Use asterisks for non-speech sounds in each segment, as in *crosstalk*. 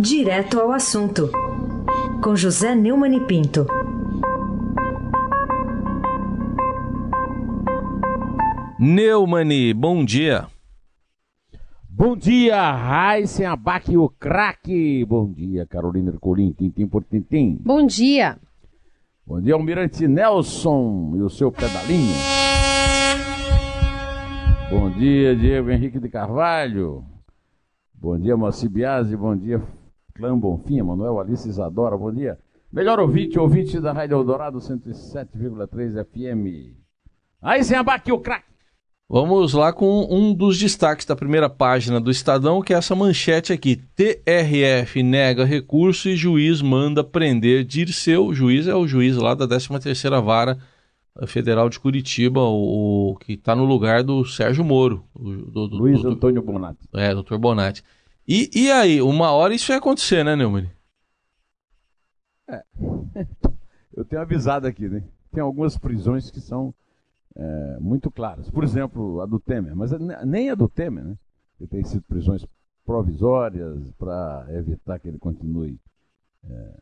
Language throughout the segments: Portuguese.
Direto ao assunto, com José Neumann e Pinto. Neumani, bom dia. Bom dia, Raíssen Abac, o craque. Bom dia, Carolina Ercolim, tintim por tintim. Bom dia. Bom dia, Almirante Nelson e o seu pedalinho. Bom dia, Diego Henrique de Carvalho. Bom dia, Moacir Biasi. Bom dia, Clã Bonfim, Manuel Alice Isadora. Bom dia. Melhor ouvinte, ouvinte da Rádio Eldorado 107,3 FM. Aí, sem abaque o craque. Vamos lá com um dos destaques da primeira página do Estadão, que é essa manchete aqui. TRF nega recurso e juiz manda prender Dirceu. O juiz é o juiz lá da 13ª Vara Federal de Curitiba, o, o que está no lugar do Sérgio Moro. Do, do, Luiz do, Antônio Bonatti. É, doutor Bonatti. E, e aí, uma hora isso ia acontecer, né, Neumann? É. *laughs* Eu tenho avisado aqui, né? Tem algumas prisões que são é, muito claras. Por exemplo, a do Temer, mas nem a do Temer, né? Que tem sido prisões provisórias para evitar que ele continue é,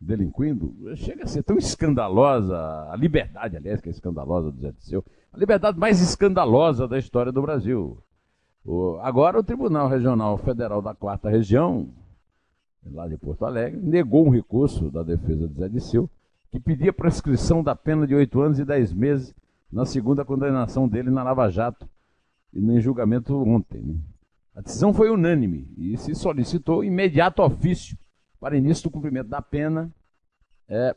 delinquindo. Chega a ser tão escandalosa, a liberdade, aliás, que é escandalosa do Zé Disseu, a liberdade mais escandalosa da história do Brasil. Agora o Tribunal Regional Federal da Quarta Região, lá de Porto Alegre, negou um recurso da defesa de Zé Disseu, que pedia prescrição da pena de oito anos e dez meses na segunda condenação dele na Lava Jato e no julgamento ontem. Né? A decisão foi unânime e se solicitou imediato ofício para início do cumprimento da pena é,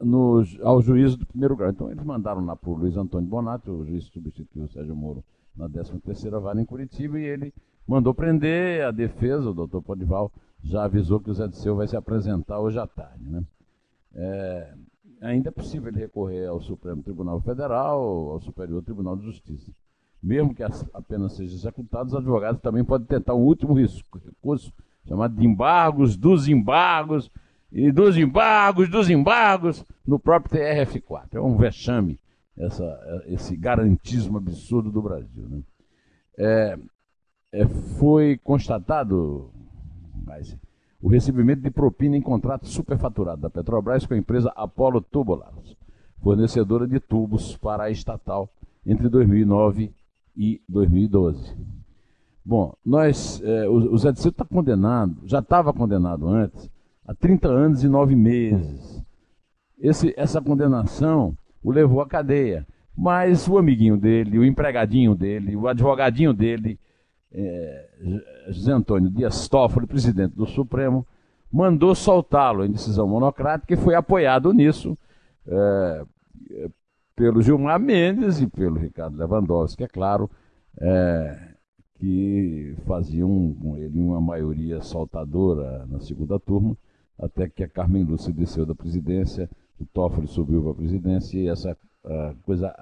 no, ao juízo do primeiro grau. Então eles mandaram lá para o Luiz Antônio Bonatti, o juiz substituiu o Sérgio Moro na 13ª vara em Curitiba e ele mandou prender a defesa, o doutor Podival já avisou que o Zé Disseu vai se apresentar hoje à tarde. Né? É, ainda é possível ele recorrer ao Supremo Tribunal Federal, ao Superior Tribunal de Justiça. Mesmo que a pena seja executada, os advogados também podem tentar um último recurso, chamado de embargos dos embargos, e dos embargos, dos embargos, no próprio TRF4. É um vexame essa, esse garantismo absurdo do Brasil. Né? É, é, foi constatado mas, o recebimento de propina em contrato superfaturado da Petrobras com a empresa Apollo Tubulars, fornecedora de tubos para a estatal entre 2009 e 2012. Bom, nós, é, o, Zé de está condenado, já estava condenado antes, há 30 anos e 9 meses. Esse, essa condenação o levou à cadeia. Mas o amiguinho dele, o empregadinho dele, o advogadinho dele, é, José Antônio Dias Toffoli, presidente do Supremo, mandou soltá-lo em decisão monocrática e foi apoiado nisso é, pelo Gilmar Mendes e pelo Ricardo Lewandowski, é claro, é, que faziam com ele uma maioria soltadora na segunda turma, até que a Carmen Lúcia desceu da presidência, o Toffoli subiu para a presidência e essa coisa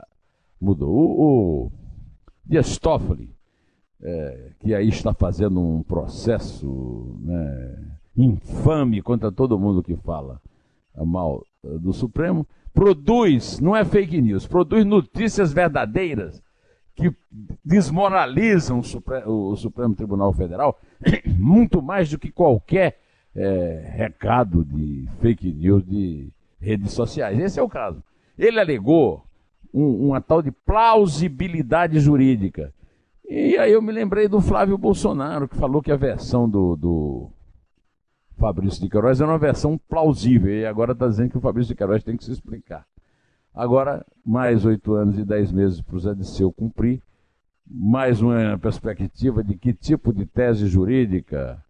mudou. O, o Dias Toffoli, é, que aí está fazendo um processo né, infame contra todo mundo que fala mal eh, do Supremo, produz, não é fake news, produz notícias verdadeiras que desmoralizam o Supremo, o Supremo Tribunal Federal *coughs* muito mais do que qualquer é, recado de fake news de redes sociais. Esse é o caso. Ele alegou um, uma tal de plausibilidade jurídica. E aí eu me lembrei do Flávio Bolsonaro, que falou que a versão do, do Fabrício de Queiroz era uma versão plausível. E agora está dizendo que o Fabrício de Queiroz tem que se explicar. Agora, mais oito anos e dez meses para o Zé Disseu cumprir. Mais uma perspectiva de que tipo de tese jurídica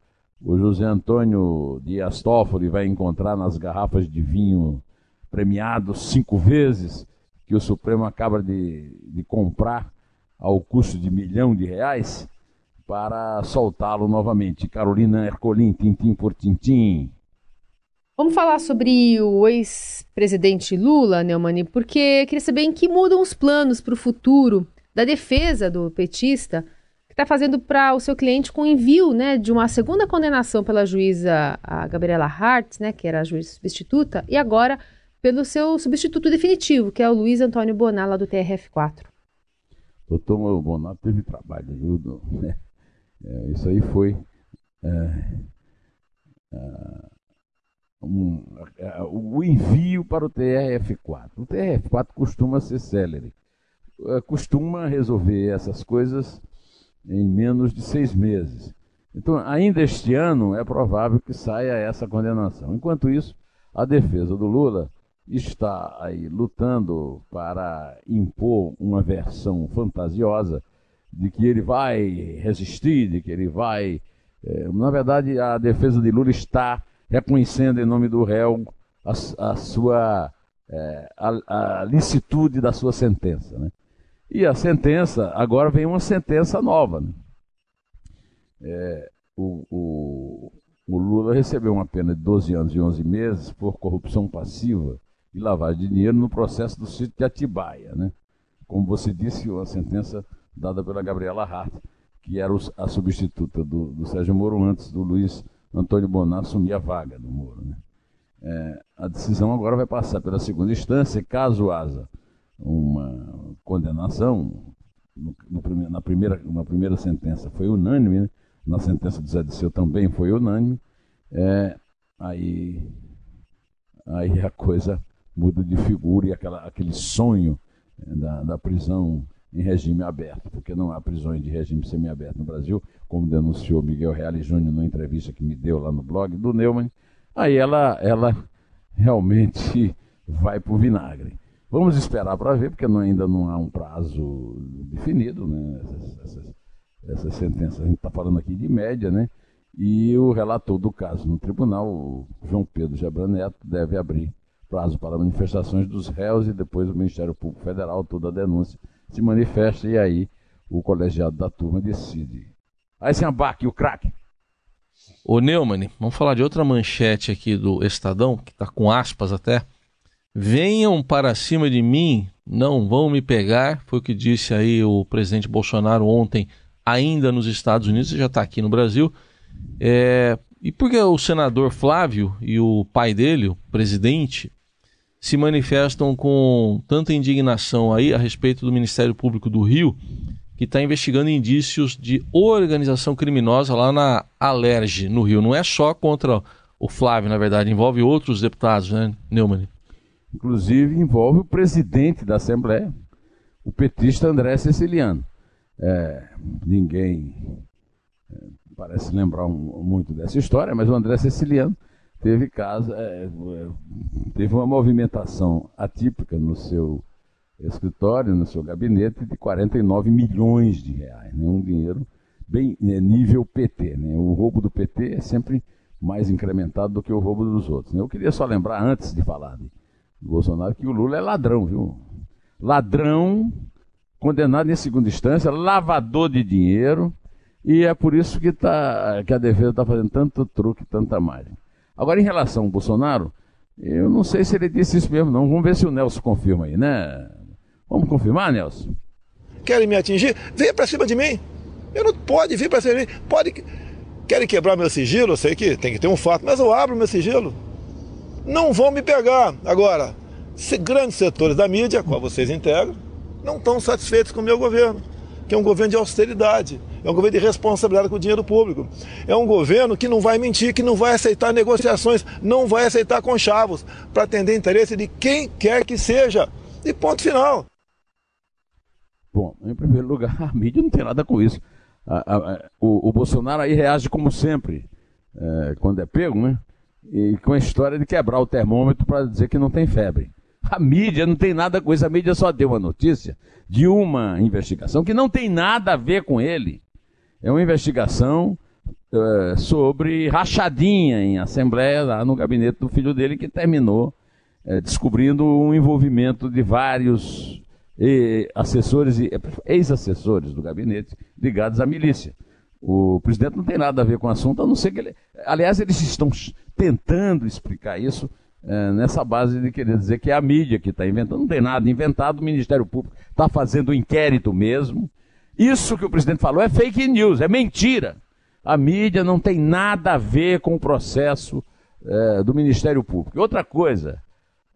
o José Antônio Dias Toffoli vai encontrar nas garrafas de vinho premiados cinco vezes, que o Supremo acaba de, de comprar ao custo de milhão de reais, para soltá-lo novamente. Carolina Ercolim, tintim por tintim. Vamos falar sobre o ex-presidente Lula, Neumani, porque queria saber em que mudam os planos para o futuro da defesa do petista, que está fazendo para o seu cliente com envio né, de uma segunda condenação pela juíza Gabriela Hart, né, que era a juíza substituta, e agora pelo seu substituto definitivo, que é o Luiz Antônio Bonar, lá do TRF4. Doutor Bonar teve trabalho, viu? É, isso aí foi é, uh, um, uh, o envio para o TRF4. O TRF4 costuma ser célere, uh, costuma resolver essas coisas em menos de seis meses. Então, ainda este ano é provável que saia essa condenação. Enquanto isso, a defesa do Lula está aí lutando para impor uma versão fantasiosa de que ele vai resistir, de que ele vai. É, na verdade, a defesa de Lula está reconhecendo em nome do réu a, a sua é, a, a, licitude da sua sentença. Né? E a sentença, agora vem uma sentença nova. Né? É, o, o, o, Lula recebeu uma pena de 12 anos e 11 meses por corrupção passiva e lavagem de dinheiro no processo do sítio de Atibaia. Né? Como você disse, uma sentença dada pela Gabriela Hart, que era a substituta do, do Sérgio Moro antes do Luiz Antônio Bonar assumir a vaga do Moro. Né? É, a decisão agora vai passar pela segunda instância, caso haja uma condenação, no, no, na, primeira, na primeira sentença foi unânime, né? na sentença do Zé Disseu também foi unânime, é, aí, aí a coisa muda de figura e aquela, aquele sonho é, da, da prisão em regime aberto, porque não há prisões de regime semiaberto no Brasil, como denunciou Miguel Reale Júnior numa entrevista que me deu lá no blog do Neumann, aí ela, ela realmente *laughs* vai para o vinagre. Vamos esperar para ver, porque não, ainda não há um prazo definido, né? Essas, essas, essas sentenças, a gente está falando aqui de média, né? E o relator do caso no tribunal, João Pedro Gebran Neto, deve abrir prazo para manifestações dos réus e depois o Ministério Público Federal, toda a denúncia, se manifesta e aí o colegiado da turma decide. Aí se abaque o craque. Ô Neumann, vamos falar de outra manchete aqui do Estadão, que está com aspas até. Venham para cima de mim, não vão me pegar, foi o que disse aí o presidente Bolsonaro ontem, ainda nos Estados Unidos, já está aqui no Brasil. É, e por que o senador Flávio e o pai dele, o presidente, se manifestam com tanta indignação aí a respeito do Ministério Público do Rio, que está investigando indícios de organização criminosa lá na Alerj, no Rio. Não é só contra o Flávio, na verdade, envolve outros deputados, né, Neumann? Inclusive envolve o presidente da Assembleia, o petista André Ceciliano. É, ninguém é, parece lembrar um, muito dessa história, mas o André Ceciliano teve casa, é, é, teve uma movimentação atípica no seu escritório, no seu gabinete, de 49 milhões de reais. Né? Um dinheiro bem né, nível PT. Né? O roubo do PT é sempre mais incrementado do que o roubo dos outros. Né? Eu queria só lembrar, antes de falar de Bolsonaro, que o Lula é ladrão, viu? Ladrão, condenado em segunda instância, lavador de dinheiro, e é por isso que, tá, que a defesa está fazendo tanto truque, tanta margem. Agora, em relação ao Bolsonaro, eu não sei se ele disse isso mesmo, não. Vamos ver se o Nelson confirma aí, né? Vamos confirmar, Nelson? Querem me atingir? Venha para cima de mim. Eu não pode vir para cima de mim. Pode. Querem quebrar meu sigilo? Eu sei que tem que ter um fato, mas eu abro meu sigilo. Não vão me pegar. Agora, se grandes setores da mídia, a qual vocês integram, não estão satisfeitos com o meu governo, que é um governo de austeridade é um governo de responsabilidade com o dinheiro público. É um governo que não vai mentir, que não vai aceitar negociações, não vai aceitar conchavos para atender interesse de quem quer que seja. E ponto final. Bom, em primeiro lugar, *laughs* a mídia não tem nada com isso. A, a, a, o, o, Bolsonaro aí reage como sempre, é, quando é pego, né? E com a história de quebrar o termômetro para dizer que não tem febre. A mídia não tem nada com isso, a mídia só deu uma notícia de uma investigação que não tem nada a ver com ele é uma investigação é, sobre rachadinha em assembleia lá no gabinete do filho dele que terminou é, descobrindo um envolvimento de vários e, assessores e ex-assessores do gabinete ligados à milícia. O presidente não tem nada a ver com o assunto, a não ser que ele. Aliás, eles estão tentando explicar isso é, nessa base de querer dizer que é a mídia que está inventando. Não tem nada inventado, o Ministério Público está fazendo um inquérito mesmo. Isso que o presidente falou é fake news, é mentira. A mídia não tem nada a ver com o processo é, do Ministério Público. Outra coisa,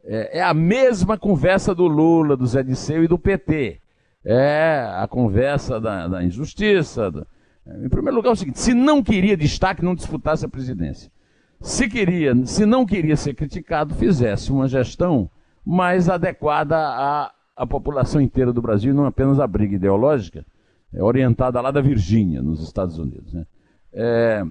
é, é, a mesma conversa do Lula, do Zé Disseu e do PT. É a conversa da, da injustiça. Da... Em primeiro lugar, é o seguinte: se não queria destaque, não disputasse a presidência. Se queria, se não queria ser criticado, fizesse uma gestão mais adequada à, à população inteira do Brasil, não apenas à briga ideológica, é, orientada lá da Virgínia, nos Estados Unidos. Né? É,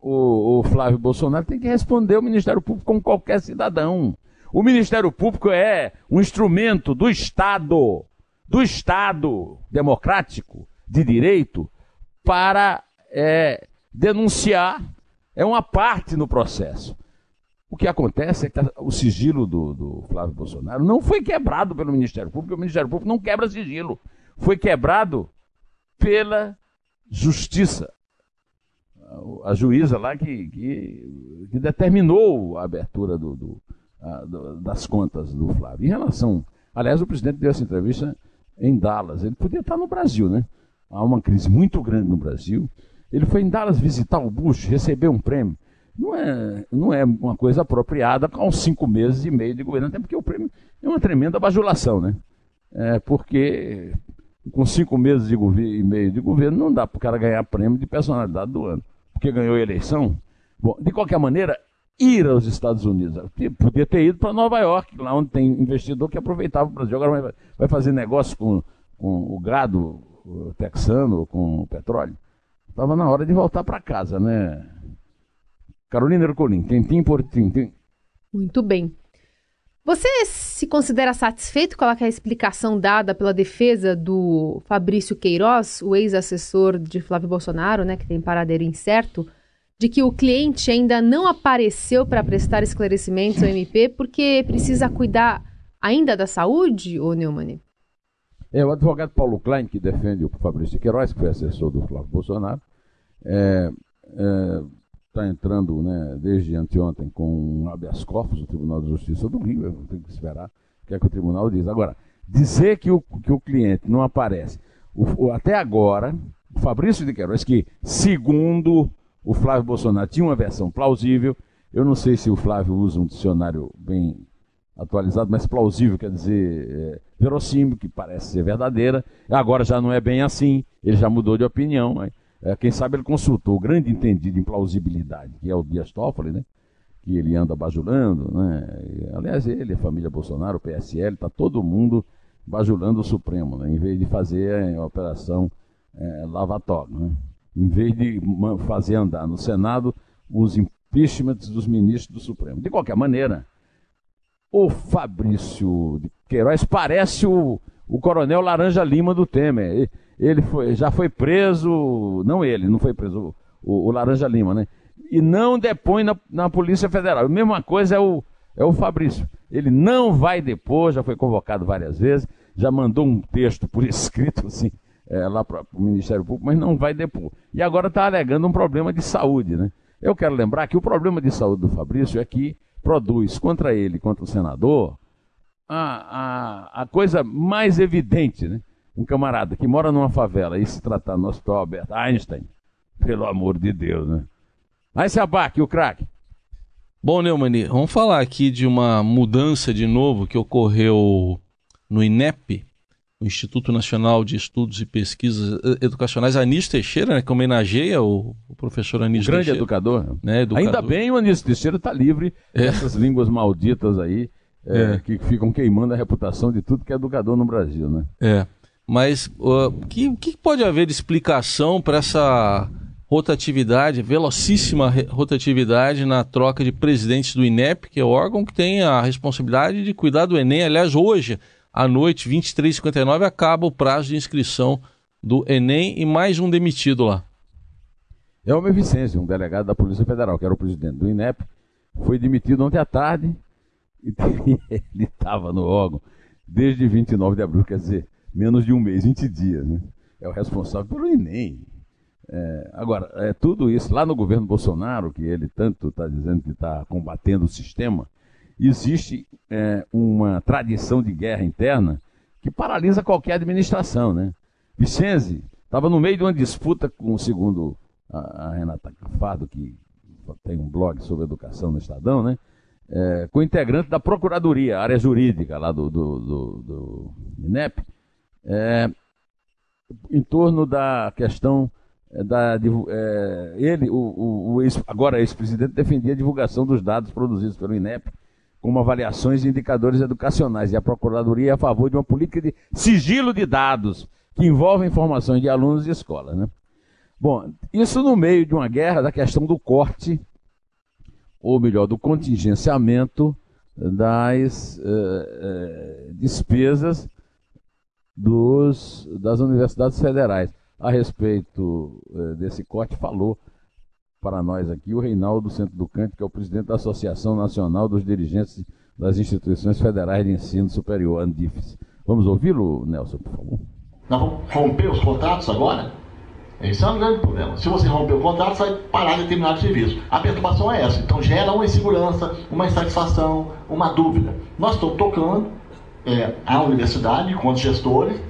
o, o Flávio Bolsonaro tem que responder ao Ministério Público como qualquer cidadão. O Ministério Público é um instrumento do Estado, do Estado democrático, de direito, para é, denunciar, é uma parte no processo. O que acontece é que o sigilo do, do, Flávio Bolsonaro não foi quebrado pelo Ministério Público, o Ministério Público não quebra sigilo. Foi quebrado pela Justiça. A juíza lá que, que, que determinou a abertura do, do, a, do, das contas do Flávio. Em relação. Aliás, o presidente deu essa entrevista em Dallas. Ele podia estar no Brasil, né? Há uma crise muito grande no Brasil. Ele foi em Dallas visitar o Bush, receber um prêmio. Não é, não é uma coisa apropriada uns cinco meses e meio de governo, até porque o prêmio é uma tremenda bajulação, né? É porque com cinco meses de e meio de governo não dá para o cara ganhar prêmio de personalidade do ano, porque ganhou a eleição. Bom, de qualquer maneira, ir aos Estados Unidos. Podia ter ido para Nova York, lá onde tem investidor que aproveitava o Brasil. Agora vai fazer negócio com, com o gado texano, com o petróleo. Estava na hora de voltar para casa, né? Carolina Ercolim, tintim por tintim. Muito bem. Você se considera satisfeito com a explicação dada pela defesa do Fabrício Queiroz, o ex-assessor de Flávio Bolsonaro, né, que tem paradeiro incerto, de que o cliente ainda não apareceu para prestar esclarecimentos ao MP porque precisa cuidar ainda da saúde, ô Neumann? É, o advogado Paulo Klein, que defende o Fabrício Queiroz, que foi assessor do Flávio Bolsonaro, é, é, está entrando né, desde anteontem com um habeas corpus, o Tribunal de Justiça do Rio, tenho que esperar o que é que o tribunal diz. Agora, dizer que o, que o cliente não aparece, o, o, até agora, o Fabrício de Queiroz, que segundo o Flávio Bolsonaro tinha uma versão plausível, eu não sei se o Flávio usa um dicionário bem atualizado, mas plausível quer dizer é, verossímil, que parece ser verdadeira, agora já não é bem assim, ele já mudou de opinião, é, quem sabe ele consultou o grande entendido em plausibilidade, que é o Dias Toffoli, né? que ele anda bajulando, né? Aliás, ele, a família Bolsonaro, o PSL, está todo mundo bajulando o Supremo, né? em vez de fazer a operação é, lavatória. Né? Em vez de fazer andar no Senado os impeachments dos ministros do Supremo. De qualquer maneira, o Fabrício de Queiroz parece o, o coronel Laranja Lima do Temer ele foi, já foi preso, não ele, não foi preso, o, o Laranja Lima, né? E não depõe na, na Polícia Federal. A mesma coisa é o, é o Fabrício. Ele não vai depor, já foi convocado várias vezes, já mandou um texto por *laughs* escrito, assim, é, lá para o Ministério Público, mas não vai depor. E agora está alegando um problema de saúde, né? Eu quero lembrar que o problema de saúde do Fabrício é que produz contra ele, contra o senador, a, a, a coisa mais evidente, né? um camarada que mora numa favela e se tratar no hospital Albert Einstein, pelo amor de Deus, né? Aí se abaque, o craque. Bom, Neumani, vamos falar aqui de uma mudança de novo que ocorreu no INEP, o Instituto Nacional de Estudos e Pesquisas Educacionais, Anísio Teixeira, né, que homenageia o, o professor Anísio grande Teixeira. educador. Né, educador. Ainda bem o Anísio Teixeira está livre é. dessas línguas malditas aí, é, é. que ficam queimando a reputação de tudo que é educador no Brasil, né? É. Mas o uh, que, que pode haver de explicação para essa rotatividade, velocíssima rotatividade na troca de presidentes do INEP, que é o órgão que tem a responsabilidade de cuidar do Enem. Aliás, hoje, à noite, 23h59, acaba o prazo de inscrição do Enem e mais um demitido lá. É o Vicêncio, um delegado da Polícia Federal, que era o presidente do INEP, foi demitido ontem à tarde e *laughs* ele estava no órgão desde 29 de abril, quer dizer, menos de um mês, 20 dias. Né? É o responsável pelo Enem. É, agora, é tudo isso, lá no governo Bolsonaro, que ele tanto está dizendo que está combatendo o sistema, existe é, uma tradição de guerra interna que paralisa qualquer administração. Né? Vicenzi estava no meio de uma disputa com, segundo a, a Renata Cafardo, que tem um blog sobre educação no Estadão, né? É, com integrante da Procuradoria, área jurídica lá do, do, do, do INEP, é, em torno da questão é, da, é, ele, o, o, o ex, agora ex-presidente, defendia a divulgação dos dados produzidos pelo INEP como avaliações e indicadores educacionais, e a Procuradoria é a favor de uma política de sigilo de dados que envolve informações de alunos e escolas. Né? Bom, isso no meio de uma guerra da questão do corte, ou melhor, do contingenciamento das uh, uh, despesas dos, das universidades federais. A respeito uh, desse corte, falou para nós aqui o Reinaldo Centro do Cante, que é o presidente da Associação Nacional dos Dirigentes das Instituições Federais de Ensino Superior, ANDIFES. Vamos ouvi-lo, Nelson, por favor. Nós vamos romper os contratos agora? Esse é um grande problema. Se você romper o contrato, você vai parar determinado serviço. A perturbação é essa. Então gera uma insegurança, uma insatisfação, uma dúvida. Nós estamos tocando é, a universidade, com os gestores,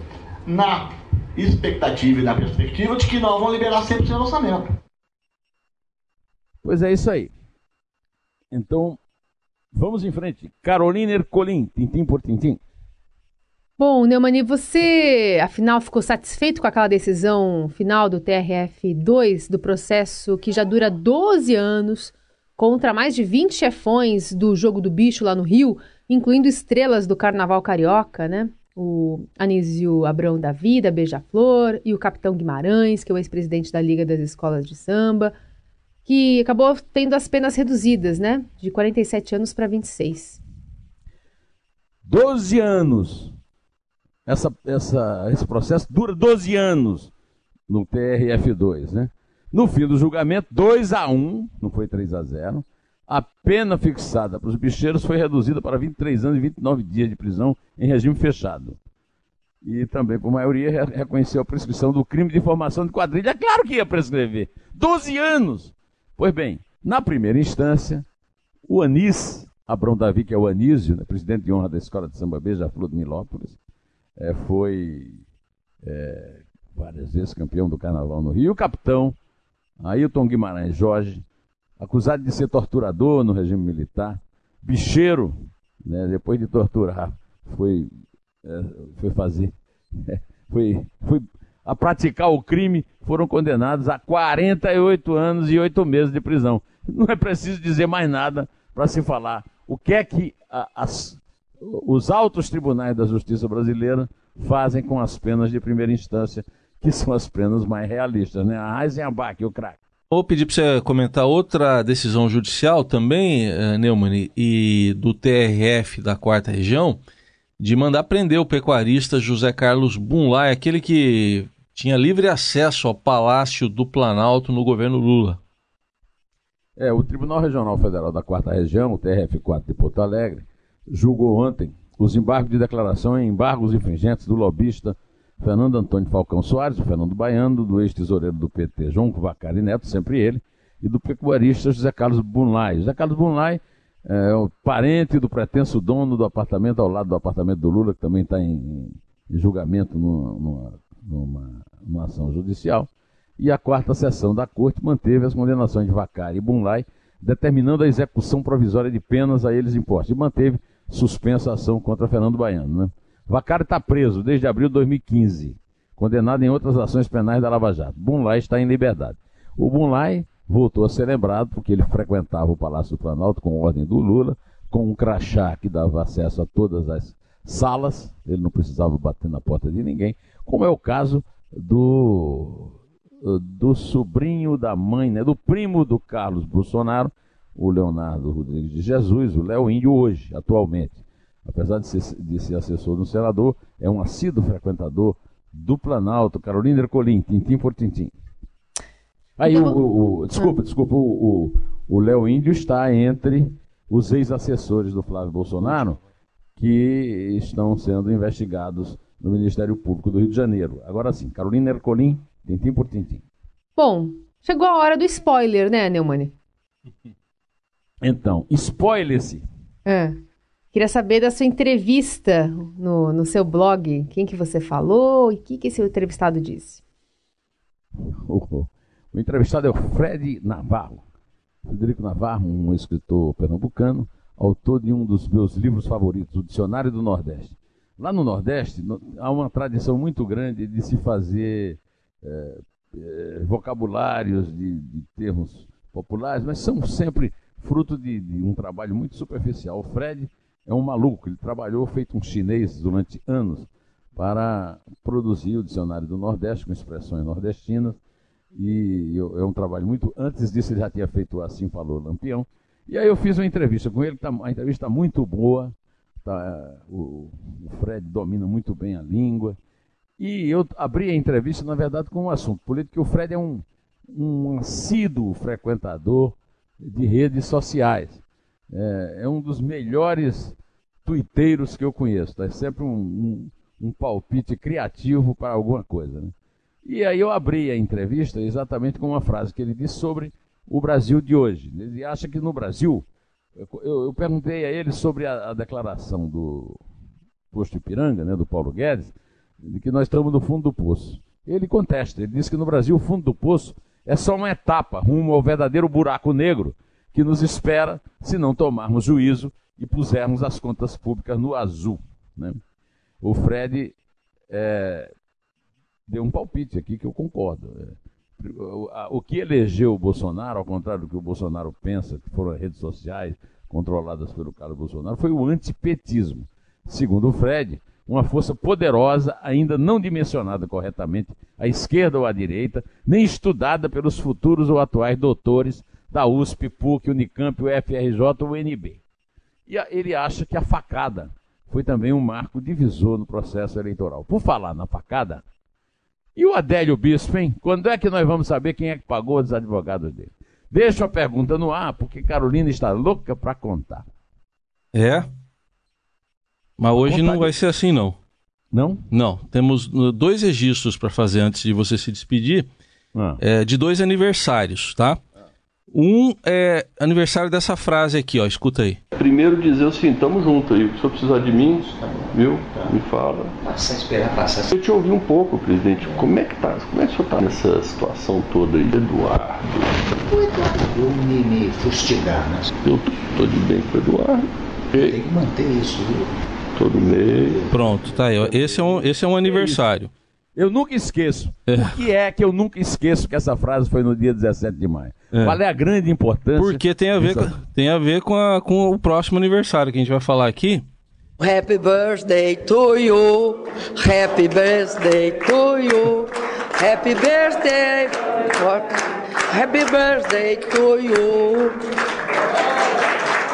na expectativa e na perspectiva de que nós vamos liberar 100% do orçamento. Pois é isso aí. Então, vamos em frente. Carolina Ercolim, tintim por tintim. Bom, Neumani, você afinal ficou satisfeito com aquela decisão final do TRF2 do processo que já dura 12 anos contra mais de 20 chefões do jogo do bicho lá no Rio, incluindo estrelas do carnaval carioca, né? O Anísio Abrão da Vida, Beija-Flor, e o Capitão Guimarães, que é o ex-presidente da Liga das Escolas de Samba, que acabou tendo as penas reduzidas, né? De 47 anos para 26. 12 anos essa, essa, esse processo dura 12 anos no TRF2, né? No fim do julgamento, 2 a 1, não foi 3 a 0. A pena fixada para os bicheiros foi reduzida para 23 anos e 29 dias de prisão em regime fechado. E também, por maioria, reconheceu a prescrição do crime de formação de quadrilha. É claro que ia prescrever. 12 anos! Pois bem, na primeira instância, o Anis, Abrão Davi, que é o Anísio, né, presidente de honra da Escola de Samba Beija-Flor de Milópolis, é, foi é, várias vezes campeão do carnaval no Rio. O capitão Ailton Guimarães Jorge, acusado de ser torturador no regime militar, bicheiro, né, depois de torturar, foi, é, foi fazer, *laughs* é, foi, foi a praticar o crime, foram condenados a 48 anos e 8 meses de prisão. Não é preciso dizer mais nada para se falar o que é que a, as, os altos tribunais da justiça brasileira fazem com as penas de primeira instância, que são as penas mais realistas, né? A Eisenbach e o crack. Vou pedir para você comentar outra decisão judicial também, uh, Neumann, e do TRF da quarta região, de mandar prender o pecuarista José Carlos Bunlai, aquele que tinha livre acesso ao Palácio do Planalto no governo Lula. É, o Tribunal Regional Federal da Quarta Região, o TRF4 de Porto Alegre, julgou ontem os embargos de declaração em embargos infringentes do lobista Fernando Antônio Falcão Soares, o Fernando Baiano, do ex-tesoureiro do PT João Vacari Neto, sempre ele, e do pecuarista José Carlos Bunlai. José Carlos Bunlai é o parente do pretenso dono do apartamento ao lado do apartamento do Lula, que também está em, em, julgamento numa, numa, numa, numa, ação judicial. E a quarta sessão da corte manteve as condenações de Vacari e Bunlai, determinando a execução provisória de penas a eles impostas. E manteve suspensa a ação contra Fernando Baiano. Né? Vacari está preso desde abril de 2015, condenado em outras ações penais da Lava Jato. Bunlai está em liberdade. O Bunlai voltou a ser lembrado porque ele frequentava o Palácio do Planalto com ordem do Lula, com um crachá que dava acesso a todas as salas, ele não precisava bater na porta de ninguém, como é o caso do, do sobrinho da mãe, né, do primo do Carlos Bolsonaro, o Leonardo Rodrigues de Jesus, o Léo Índio hoje, atualmente. Apesar de ser, de ser assessor do senador, é um assíduo frequentador do Planalto, Carolina Ercolim, tintim por tintim. Aí então, o, o, o, desculpa, desculpa, o, o Léo Índio está entre os ex-assessores do Flávio Bolsonaro que estão sendo investigados no Ministério Público do Rio de Janeiro. Agora sim, Carolina Ercolim, tintim por tintim. Bom, chegou a hora do spoiler, né, Neumann? *laughs* Então, spoiler-se. É. Queria saber da sua entrevista no, no seu blog. Quem que você falou e o que, que esse entrevistado disse? *laughs* O, o entrevistado é o Fred Navarro. Frederico Navarro, um escritor pernambucano, autor de um dos meus livros favoritos, o Dicionário do Nordeste. Lá no Nordeste há uma tradição muito grande de se fazer é, eh, vocabulários, de, de, termos populares, mas são sempre fruto de, de, um trabalho muito superficial. O Fred é um maluco, ele trabalhou feito um chinês durante anos para produzir o dicionário do Nordeste com expressões nordestinas. E é um trabalho muito. Antes disso, ele já tinha feito Assim Falou Lampião. E aí eu fiz uma entrevista com ele, tá, a entrevista está muito boa. Tá, o, o Fred domina muito bem a língua. E eu abri a entrevista, na verdade, com um assunto político, que o Fred é um, um assíduo frequentador de redes sociais. É, é um dos melhores tuiteiros que eu conheço. É sempre um, um, um, palpite criativo para alguma coisa. Né? E aí eu abri a entrevista exatamente com uma frase que ele disse sobre o Brasil de hoje. Ele acha que no Brasil. Eu, eu perguntei a ele sobre a, a declaração do posto Ipiranga, né, do Paulo Guedes, de que nós estamos no fundo do poço. Ele contesta, ele diz que no Brasil o fundo do poço é só uma etapa rumo ao verdadeiro buraco negro que nos espera se não tomarmos juízo e pusermos as contas públicas no azul. Né? O Fred é, deu um palpite aqui que eu concordo. É, o, que elegeu o Bolsonaro, ao contrário do que o Bolsonaro pensa, que foram as redes sociais controladas pelo Carlos Bolsonaro, foi o antipetismo. Segundo o Fred, uma força poderosa, ainda não dimensionada corretamente à esquerda ou à direita, nem estudada pelos futuros ou atuais doutores da USP, PUC, Unicamp, UFRJ ou UNB. E ele acha que a facada foi também um marco divisor no processo eleitoral. Por falar na facada, e o Adélio Bispo, hein? Quando é que nós vamos saber quem é que pagou os advogados dele? Deixa a pergunta no ar, porque Carolina está louca para contar. É? Mas hoje não vai ser assim, não. Não? Não. Temos uh, dois registros para fazer antes de você se despedir. Ah. É, de dois aniversários, tá? Um é aniversário dessa frase aqui, ó. Escuta aí. Primeiro dizer assim, tamo junto aí. Se o senhor precisar de mim, viu? Me fala. Passar, esperar passar. Eu te ouvi um pouco, presidente. Como é que tá? Como é que o senhor tá nessa situação toda aí? Eduardo. O Eduardo eu me, me fustigar, né? Eu tô, tô de bem com o Eduardo. Tem que manter isso, viu? Todo mês. Pronto, tá aí. Ó. Esse é um, esse é um aniversário. Eu nunca esqueço. É. Por que é que eu nunca esqueço que essa frase foi no dia 17 de maio? É. Qual é a grande importância? Porque tem a ver, com, tem a ver com, a, com o próximo aniversário que a gente vai falar aqui. Happy birthday to you. Happy birthday to you. Happy birthday. Happy birthday to you.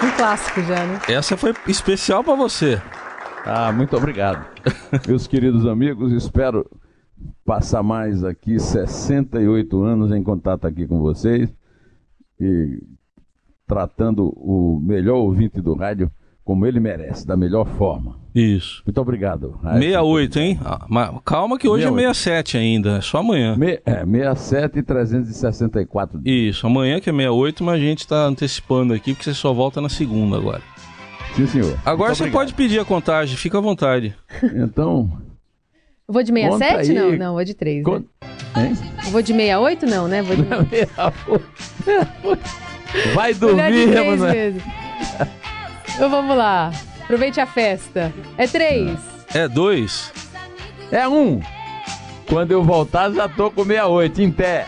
Um clássico já, né? Essa foi especial para você. Ah, muito obrigado. Meus queridos amigos, espero passar mais aqui 68 anos em contato aqui com vocês e tratando o melhor ouvinte do rádio como ele merece, da melhor forma. Isso. Muito obrigado. 68, hein? Ah, calma que hoje 68. é 67 ainda, é só amanhã. Me, é, 67 e 364 dias. Isso, amanhã que é 68, mas a gente está antecipando aqui porque você só volta na segunda agora. Sim, senhor. Agora Muito você obrigado. pode pedir a contagem, fica à vontade. Então. Eu vou de 67? Não, não, vou de 3. Con... Né? Eu vou de 68? Não, né? Vou de... Vai dormir, mano. Então vamos lá. Aproveite a festa. É 3. É 2. É 1. Um. Quando eu voltar, já tô com 68. Em pé.